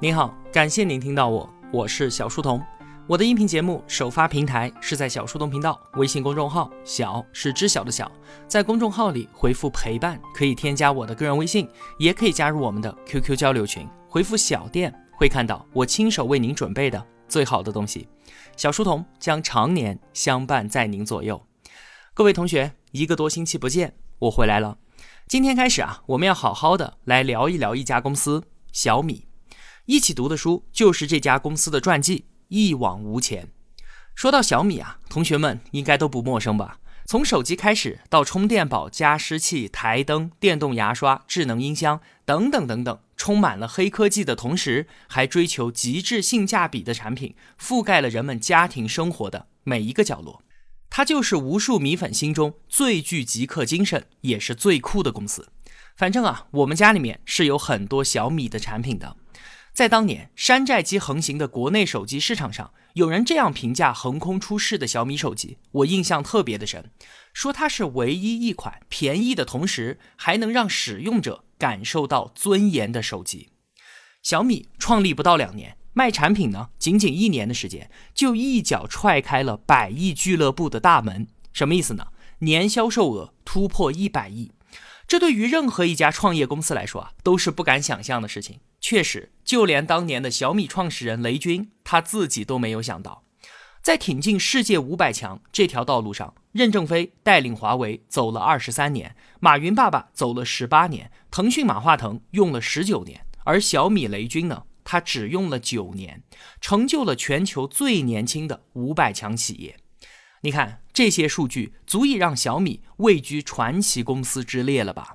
您好，感谢您听到我，我是小书童。我的音频节目首发平台是在小书童频道微信公众号，小是知晓的小，在公众号里回复陪伴，可以添加我的个人微信，也可以加入我们的 QQ 交流群，回复小店会看到我亲手为您准备的最好的东西。小书童将常年相伴在您左右。各位同学，一个多星期不见，我回来了。今天开始啊，我们要好好的来聊一聊一家公司——小米。一起读的书就是这家公司的传记《一往无前》。说到小米啊，同学们应该都不陌生吧？从手机开始，到充电宝、加湿器、台灯、电动牙刷、智能音箱等等等等，充满了黑科技的同时，还追求极致性价比的产品，覆盖了人们家庭生活的每一个角落。它就是无数米粉心中最具极客精神，也是最酷的公司。反正啊，我们家里面是有很多小米的产品的。在当年山寨机横行的国内手机市场上，有人这样评价横空出世的小米手机，我印象特别的深，说它是唯一一款便宜的同时还能让使用者感受到尊严的手机。小米创立不到两年，卖产品呢，仅仅一年的时间就一脚踹开了百亿俱乐部的大门。什么意思呢？年销售额突破一百亿，这对于任何一家创业公司来说啊，都是不敢想象的事情。确实，就连当年的小米创始人雷军他自己都没有想到，在挺进世界五百强这条道路上，任正非带领华为走了二十三年，马云爸爸走了十八年，腾讯马化腾用了十九年，而小米雷军呢，他只用了九年，成就了全球最年轻的五百强企业。你看这些数据，足以让小米位居传奇公司之列了吧？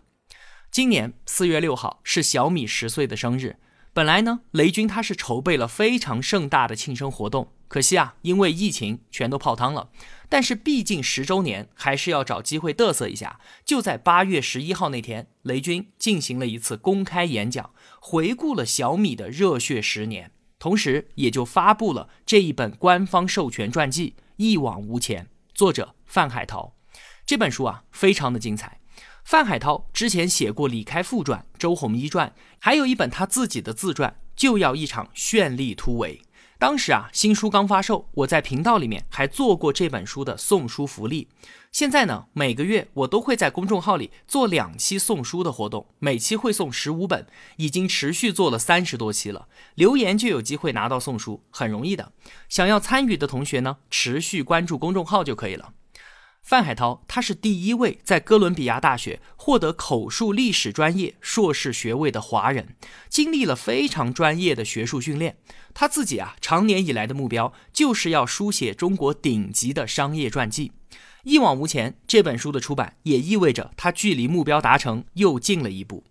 今年四月六号是小米十岁的生日。本来呢，雷军他是筹备了非常盛大的庆生活动，可惜啊，因为疫情全都泡汤了。但是毕竟十周年，还是要找机会嘚瑟一下。就在八月十一号那天，雷军进行了一次公开演讲，回顾了小米的热血十年，同时也就发布了这一本官方授权传记《一往无前》，作者范海涛。这本书啊，非常的精彩。范海涛之前写过李开复传、周鸿祎传，还有一本他自己的自传，就要一场绚丽突围。当时啊，新书刚发售，我在频道里面还做过这本书的送书福利。现在呢，每个月我都会在公众号里做两期送书的活动，每期会送十五本，已经持续做了三十多期了。留言就有机会拿到送书，很容易的。想要参与的同学呢，持续关注公众号就可以了。范海涛，他是第一位在哥伦比亚大学获得口述历史专业硕士学位的华人，经历了非常专业的学术训练。他自己啊，长年以来的目标就是要书写中国顶级的商业传记。一往无前这本书的出版，也意味着他距离目标达成又近了一步。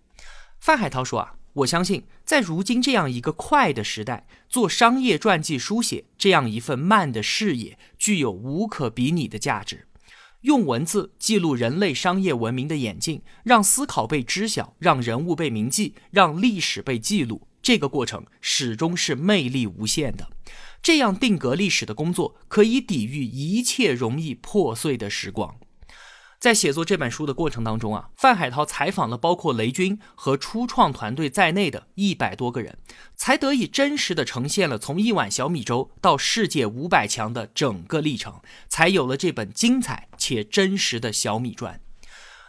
范海涛说啊，我相信在如今这样一个快的时代，做商业传记书写这样一份慢的事业，具有无可比拟的价值。用文字记录人类商业文明的演进，让思考被知晓，让人物被铭记，让历史被记录，这个过程始终是魅力无限的。这样定格历史的工作，可以抵御一切容易破碎的时光。在写作这本书的过程当中啊，范海涛采访了包括雷军和初创团队在内的一百多个人，才得以真实的呈现了从一碗小米粥到世界五百强的整个历程，才有了这本精彩且真实的小米传。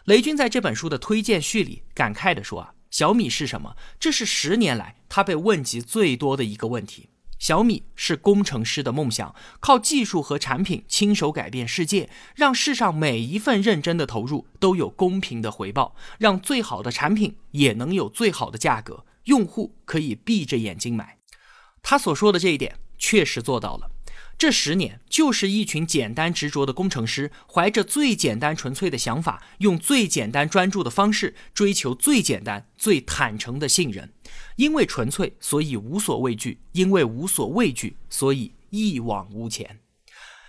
雷军在这本书的推荐序里感慨地说啊，小米是什么？这是十年来他被问及最多的一个问题。小米是工程师的梦想，靠技术和产品亲手改变世界，让世上每一份认真的投入都有公平的回报，让最好的产品也能有最好的价格，用户可以闭着眼睛买。他所说的这一点确实做到了。这十年就是一群简单执着的工程师，怀着最简单纯粹的想法，用最简单专注的方式，追求最简单最坦诚的信任。因为纯粹，所以无所畏惧；因为无所畏惧，所以一往无前。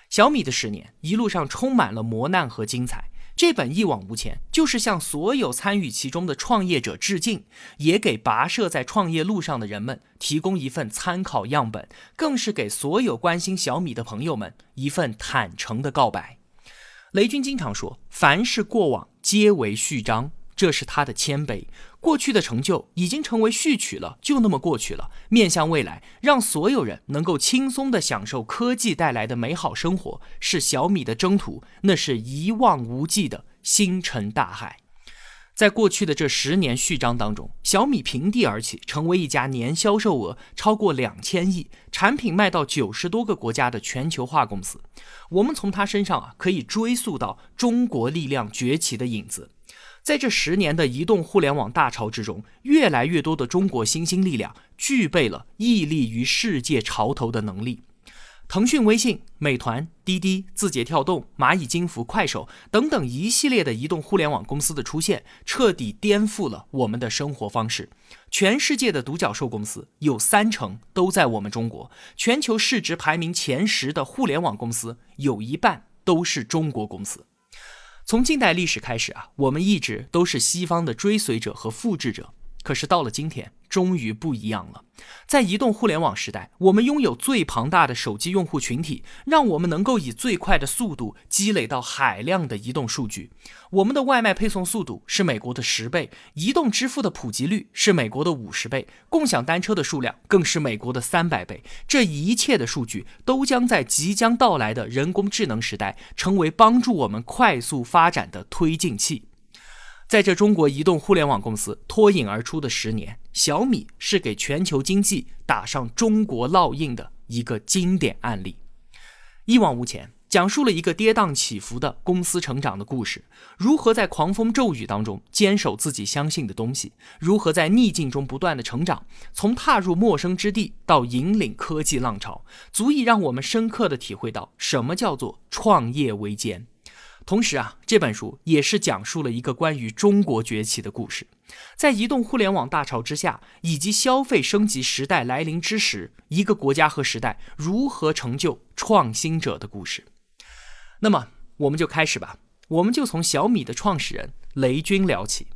小米的十年一路上充满了磨难和精彩。这本《一往无前》就是向所有参与其中的创业者致敬，也给跋涉在创业路上的人们提供一份参考样本，更是给所有关心小米的朋友们一份坦诚的告白。雷军经常说：“凡是过往，皆为序章。”这是他的谦卑。过去的成就已经成为序曲了，就那么过去了。面向未来，让所有人能够轻松地享受科技带来的美好生活，是小米的征途，那是一望无际的星辰大海。在过去的这十年序章当中，小米平地而起，成为一家年销售额超过两千亿、产品卖到九十多个国家的全球化公司。我们从他身上啊，可以追溯到中国力量崛起的影子。在这十年的移动互联网大潮之中，越来越多的中国新兴力量具备了屹立于世界潮头的能力。腾讯、微信、美团、滴滴、字节跳动、蚂蚁金服、快手等等一系列的移动互联网公司的出现，彻底颠覆了我们的生活方式。全世界的独角兽公司有三成都在我们中国，全球市值排名前十的互联网公司有一半都是中国公司。从近代历史开始啊，我们一直都是西方的追随者和复制者。可是到了今天，终于不一样了。在移动互联网时代，我们拥有最庞大的手机用户群体，让我们能够以最快的速度积累到海量的移动数据。我们的外卖配送速度是美国的十倍，移动支付的普及率是美国的五十倍，共享单车的数量更是美国的三百倍。这一切的数据都将在即将到来的人工智能时代，成为帮助我们快速发展的推进器。在这中国移动互联网公司脱颖而出的十年，小米是给全球经济打上中国烙印的一个经典案例。一往无前，讲述了一个跌宕起伏的公司成长的故事，如何在狂风骤雨当中坚守自己相信的东西，如何在逆境中不断的成长，从踏入陌生之地到引领科技浪潮，足以让我们深刻的体会到什么叫做创业维艰。同时啊，这本书也是讲述了一个关于中国崛起的故事，在移动互联网大潮之下，以及消费升级时代来临之时，一个国家和时代如何成就创新者的故事。那么，我们就开始吧。我们就从小米的创始人雷军聊起。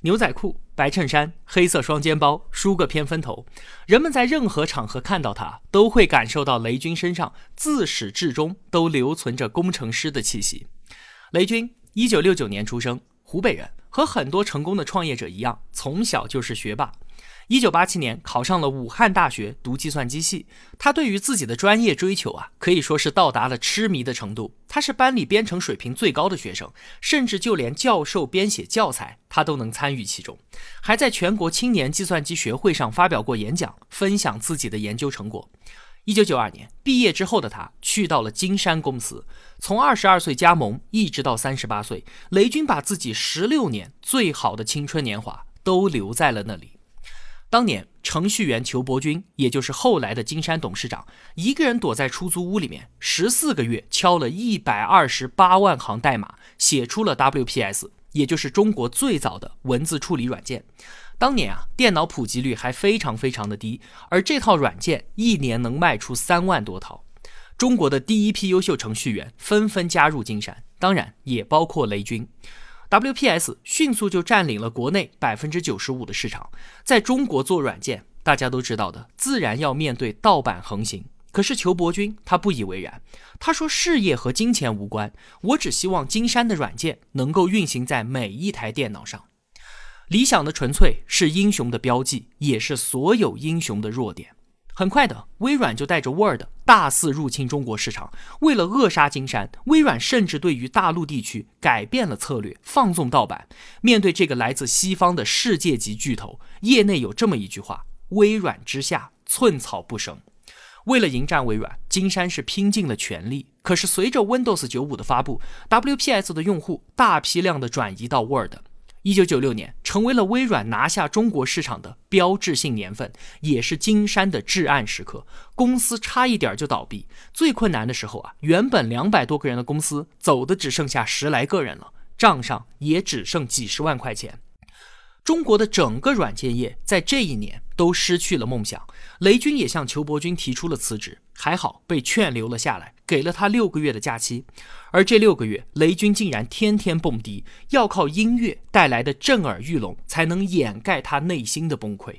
牛仔裤、白衬衫、黑色双肩包，梳个偏分头，人们在任何场合看到他，都会感受到雷军身上自始至终都留存着工程师的气息。雷军一九六九年出生，湖北人，和很多成功的创业者一样，从小就是学霸。一九八七年考上了武汉大学读计算机系，他对于自己的专业追求啊，可以说是到达了痴迷的程度。他是班里编程水平最高的学生，甚至就连教授编写教材，他都能参与其中，还在全国青年计算机学会上发表过演讲，分享自己的研究成果。一九九二年毕业之后的他去到了金山公司，从二十二岁加盟一直到三十八岁，雷军把自己十六年最好的青春年华都留在了那里。当年程序员裘伯君，也就是后来的金山董事长，一个人躲在出租屋里面，十四个月敲了一百二十八万行代码，写出了 WPS，也就是中国最早的文字处理软件。当年啊，电脑普及率还非常非常的低，而这套软件一年能卖出三万多套。中国的第一批优秀程序员纷纷加入金山，当然也包括雷军。WPS 迅速就占领了国内百分之九十五的市场。在中国做软件，大家都知道的，自然要面对盗版横行。可是裘伯君他不以为然，他说：“事业和金钱无关，我只希望金山的软件能够运行在每一台电脑上。”理想的纯粹是英雄的标记，也是所有英雄的弱点。很快的，微软就带着 Word 大肆入侵中国市场。为了扼杀金山，微软甚至对于大陆地区改变了策略，放纵盗版。面对这个来自西方的世界级巨头，业内有这么一句话：“微软之下，寸草不生。”为了迎战微软，金山是拼尽了全力。可是随着 Windows 九五的发布，WPS 的用户大批量的转移到 Word。一九九六年，成为了微软拿下中国市场的标志性年份，也是金山的至暗时刻。公司差一点就倒闭，最困难的时候啊，原本两百多个人的公司，走的只剩下十来个人了，账上也只剩几十万块钱。中国的整个软件业在这一年都失去了梦想，雷军也向裘伯君提出了辞职，还好被劝留了下来，给了他六个月的假期。而这六个月，雷军竟然天天蹦迪，要靠音乐带来的震耳欲聋才能掩盖他内心的崩溃。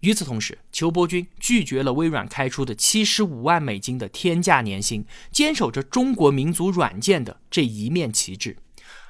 与此同时，裘伯君拒绝了微软开出的七十五万美金的天价年薪，坚守着中国民族软件的这一面旗帜。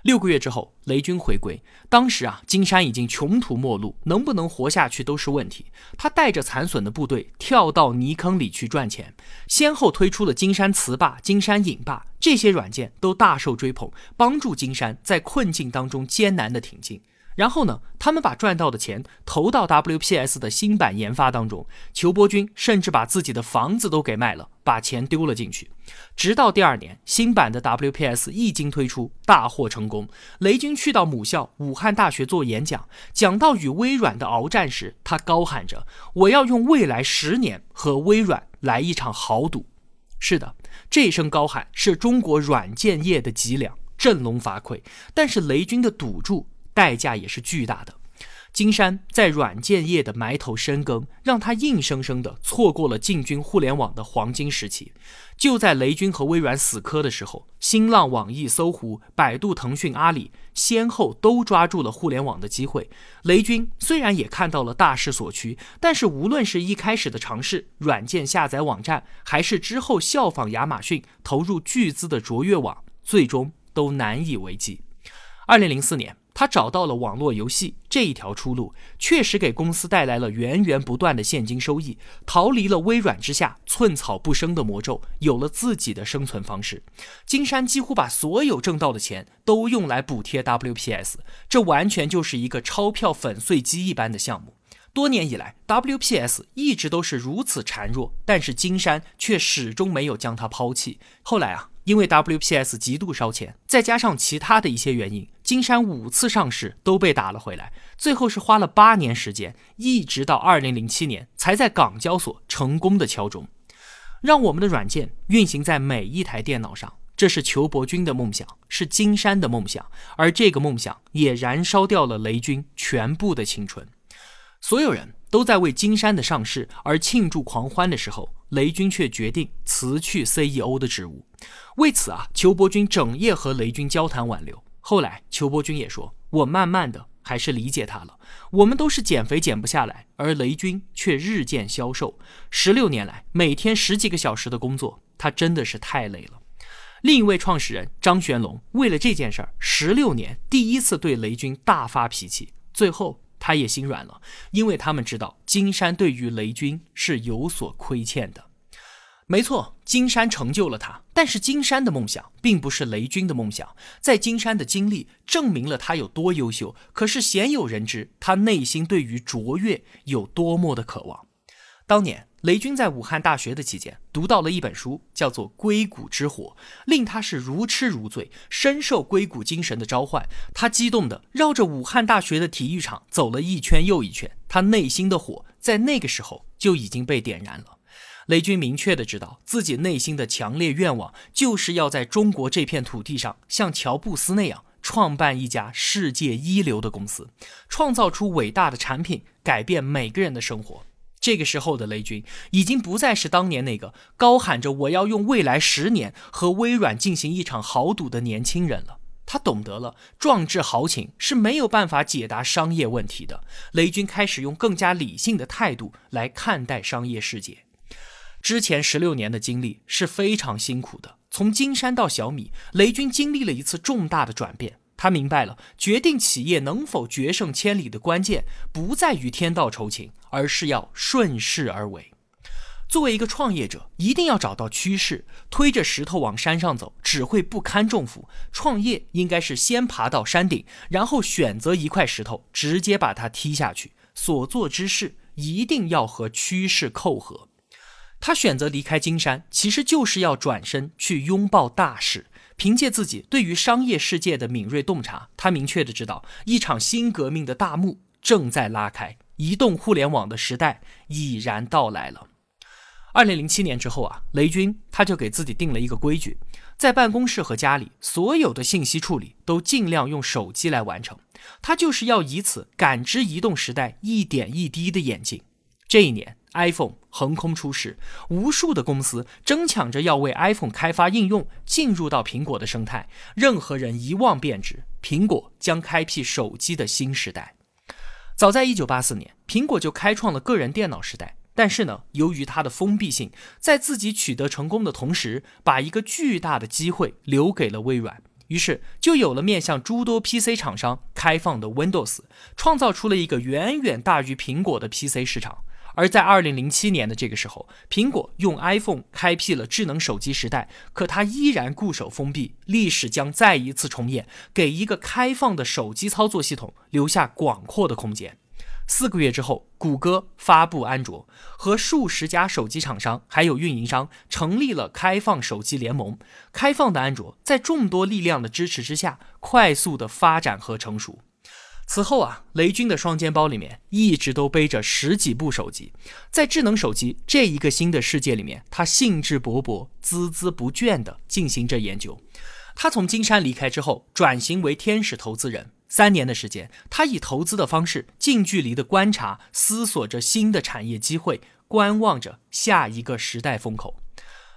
六个月之后，雷军回归。当时啊，金山已经穷途末路，能不能活下去都是问题。他带着残损的部队跳到泥坑里去赚钱，先后推出了金山词霸、金山影霸这些软件，都大受追捧，帮助金山在困境当中艰难的挺进。然后呢，他们把赚到的钱投到 WPS 的新版研发当中。裘伯军甚至把自己的房子都给卖了，把钱丢了进去。直到第二年，新版的 WPS 一经推出，大获成功。雷军去到母校武汉大学做演讲，讲到与微软的鏖战时，他高喊着：“我要用未来十年和微软来一场豪赌。”是的，这一声高喊是中国软件业的脊梁，振聋发聩。但是雷军的赌注。代价也是巨大的。金山在软件业的埋头深耕，让他硬生生的错过了进军互联网的黄金时期。就在雷军和微软死磕的时候，新浪、网易、搜狐、百度、腾讯、阿里先后都抓住了互联网的机会。雷军虽然也看到了大势所趋，但是无论是一开始的尝试软件下载网站，还是之后效仿亚马逊投入巨资的卓越网，最终都难以为继。二零零四年。他找到了网络游戏这一条出路，确实给公司带来了源源不断的现金收益，逃离了微软之下寸草不生的魔咒，有了自己的生存方式。金山几乎把所有挣到的钱都用来补贴 WPS，这完全就是一个钞票粉碎机一般的项目。多年以来，WPS 一直都是如此孱弱，但是金山却始终没有将它抛弃。后来啊。因为 WPS 极度烧钱，再加上其他的一些原因，金山五次上市都被打了回来，最后是花了八年时间，一直到二零零七年才在港交所成功的敲钟，让我们的软件运行在每一台电脑上。这是裘伯军的梦想，是金山的梦想，而这个梦想也燃烧掉了雷军全部的青春。所有人都在为金山的上市而庆祝狂欢的时候，雷军却决定辞去 CEO 的职务。为此啊，裘伯军整夜和雷军交谈挽留。后来，邱伯军也说：“我慢慢的还是理解他了。我们都是减肥减不下来，而雷军却日渐消瘦。十六年来，每天十几个小时的工作，他真的是太累了。”另一位创始人张玄龙为了这件事儿，十六年第一次对雷军大发脾气，最后他也心软了，因为他们知道金山对于雷军是有所亏欠的。没错，金山成就了他，但是金山的梦想并不是雷军的梦想。在金山的经历证明了他有多优秀，可是鲜有人知他内心对于卓越有多么的渴望。当年雷军在武汉大学的期间，读到了一本书，叫做《硅谷之火》，令他是如痴如醉，深受硅谷精神的召唤。他激动地绕着武汉大学的体育场走了一圈又一圈，他内心的火在那个时候就已经被点燃了。雷军明确的知道自己内心的强烈愿望，就是要在中国这片土地上，像乔布斯那样创办一家世界一流的公司，创造出伟大的产品，改变每个人的生活。这个时候的雷军，已经不再是当年那个高喊着我要用未来十年和微软进行一场豪赌的年轻人了。他懂得了壮志豪情是没有办法解答商业问题的。雷军开始用更加理性的态度来看待商业世界。之前十六年的经历是非常辛苦的。从金山到小米，雷军经历了一次重大的转变。他明白了，决定企业能否决胜千里的关键，不在于天道酬勤，而是要顺势而为。作为一个创业者，一定要找到趋势。推着石头往山上走，只会不堪重负。创业应该是先爬到山顶，然后选择一块石头，直接把它踢下去。所做之事一定要和趋势扣合。他选择离开金山，其实就是要转身去拥抱大势。凭借自己对于商业世界的敏锐洞察，他明确的知道一场新革命的大幕正在拉开，移动互联网的时代已然到来了。二零零七年之后啊，雷军他就给自己定了一个规矩，在办公室和家里所有的信息处理都尽量用手机来完成，他就是要以此感知移动时代一点一滴的演进。这一年。iPhone 横空出世，无数的公司争抢着要为 iPhone 开发应用，进入到苹果的生态。任何人一望便知，苹果将开辟手机的新时代。早在1984年，苹果就开创了个人电脑时代。但是呢，由于它的封闭性，在自己取得成功的同时，把一个巨大的机会留给了微软。于是就有了面向诸多 PC 厂商开放的 Windows，创造出了一个远远大于苹果的 PC 市场。而在二零零七年的这个时候，苹果用 iPhone 开辟了智能手机时代，可它依然固守封闭。历史将再一次重演，给一个开放的手机操作系统留下广阔的空间。四个月之后，谷歌发布安卓，和数十家手机厂商还有运营商成立了开放手机联盟。开放的安卓在众多力量的支持之下，快速的发展和成熟。此后啊，雷军的双肩包里面一直都背着十几部手机，在智能手机这一个新的世界里面，他兴致勃勃、孜孜不倦地进行着研究。他从金山离开之后，转型为天使投资人。三年的时间，他以投资的方式近距离的观察、思索着新的产业机会，观望着下一个时代风口。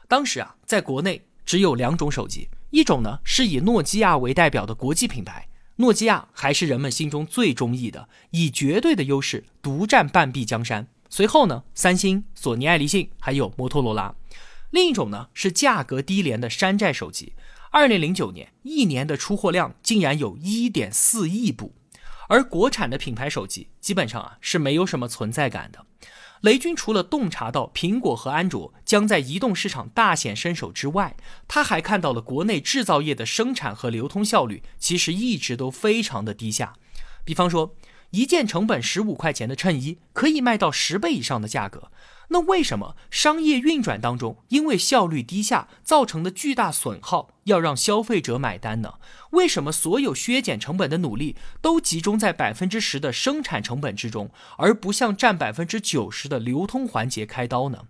当时啊，在国内只有两种手机，一种呢是以诺基亚为代表的国际品牌，诺基亚还是人们心中最中意的，以绝对的优势独占半壁江山。随后呢，三星、索尼、爱立信还有摩托罗拉。另一种呢是价格低廉的山寨手机。二零零九年一年的出货量竟然有一点四亿部，而国产的品牌手机基本上啊是没有什么存在感的。雷军除了洞察到苹果和安卓将在移动市场大显身手之外，他还看到了国内制造业的生产和流通效率其实一直都非常的低下。比方说，一件成本十五块钱的衬衣可以卖到十倍以上的价格。那为什么商业运转当中，因为效率低下造成的巨大损耗要让消费者买单呢？为什么所有削减成本的努力都集中在百分之十的生产成本之中，而不向占百分之九十的流通环节开刀呢？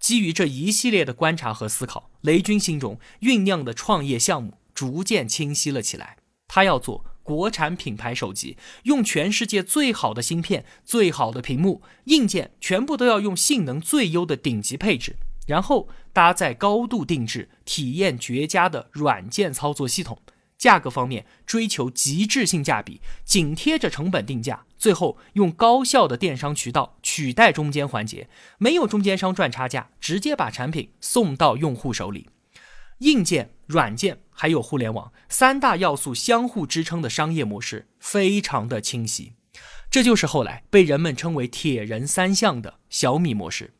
基于这一系列的观察和思考，雷军心中酝酿的创业项目逐渐清晰了起来。他要做。国产品牌手机用全世界最好的芯片、最好的屏幕、硬件，全部都要用性能最优的顶级配置，然后搭载高度定制、体验绝佳的软件操作系统。价格方面追求极致性价比，紧贴着成本定价。最后用高效的电商渠道取代中间环节，没有中间商赚差价，直接把产品送到用户手里。硬件、软件还有互联网三大要素相互支撑的商业模式非常的清晰，这就是后来被人们称为“铁人三项”的小米模式。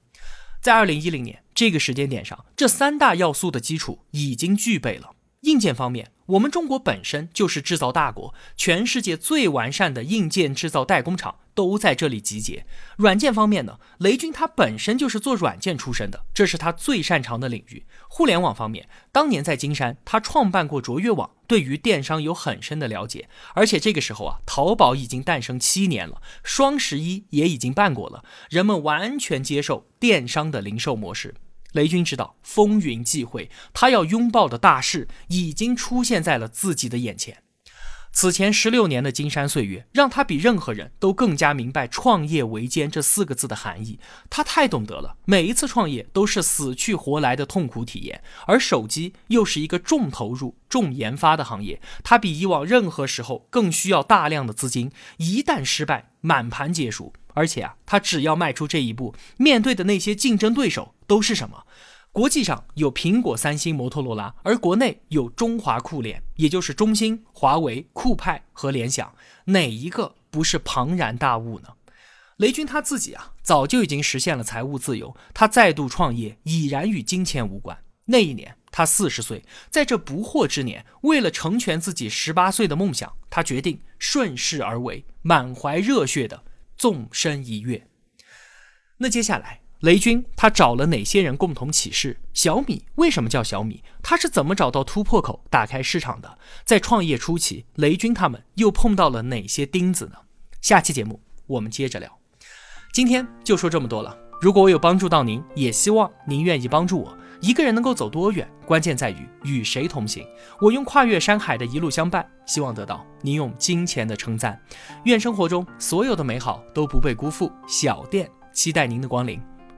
在二零一零年这个时间点上，这三大要素的基础已经具备了。硬件方面，我们中国本身就是制造大国，全世界最完善的硬件制造代工厂都在这里集结。软件方面呢，雷军他本身就是做软件出身的，这是他最擅长的领域。互联网方面，当年在金山，他创办过卓越网，对于电商有很深的了解。而且这个时候啊，淘宝已经诞生七年了，双十一也已经办过了，人们完全接受电商的零售模式。雷军知道风云际会，他要拥抱的大势已经出现在了自己的眼前。此前十六年的金山岁月，让他比任何人都更加明白“创业维艰”这四个字的含义。他太懂得了，每一次创业都是死去活来的痛苦体验，而手机又是一个重投入、重研发的行业，他比以往任何时候更需要大量的资金。一旦失败，满盘皆输。而且啊，他只要迈出这一步，面对的那些竞争对手都是什么？国际上有苹果、三星、摩托罗拉，而国内有中华酷联，也就是中兴、华为、酷派和联想，哪一个不是庞然大物呢？雷军他自己啊，早就已经实现了财务自由，他再度创业已然与金钱无关。那一年他四十岁，在这不惑之年，为了成全自己十八岁的梦想，他决定顺势而为，满怀热血的。纵身一跃，那接下来雷军他找了哪些人共同起事？小米为什么叫小米？他是怎么找到突破口、打开市场的？在创业初期，雷军他们又碰到了哪些钉子呢？下期节目我们接着聊。今天就说这么多了。如果我有帮助到您，也希望您愿意帮助我。一个人能够走多远，关键在于与谁同行。我用跨越山海的一路相伴，希望得到您用金钱的称赞。愿生活中所有的美好都不被辜负。小店期待您的光临。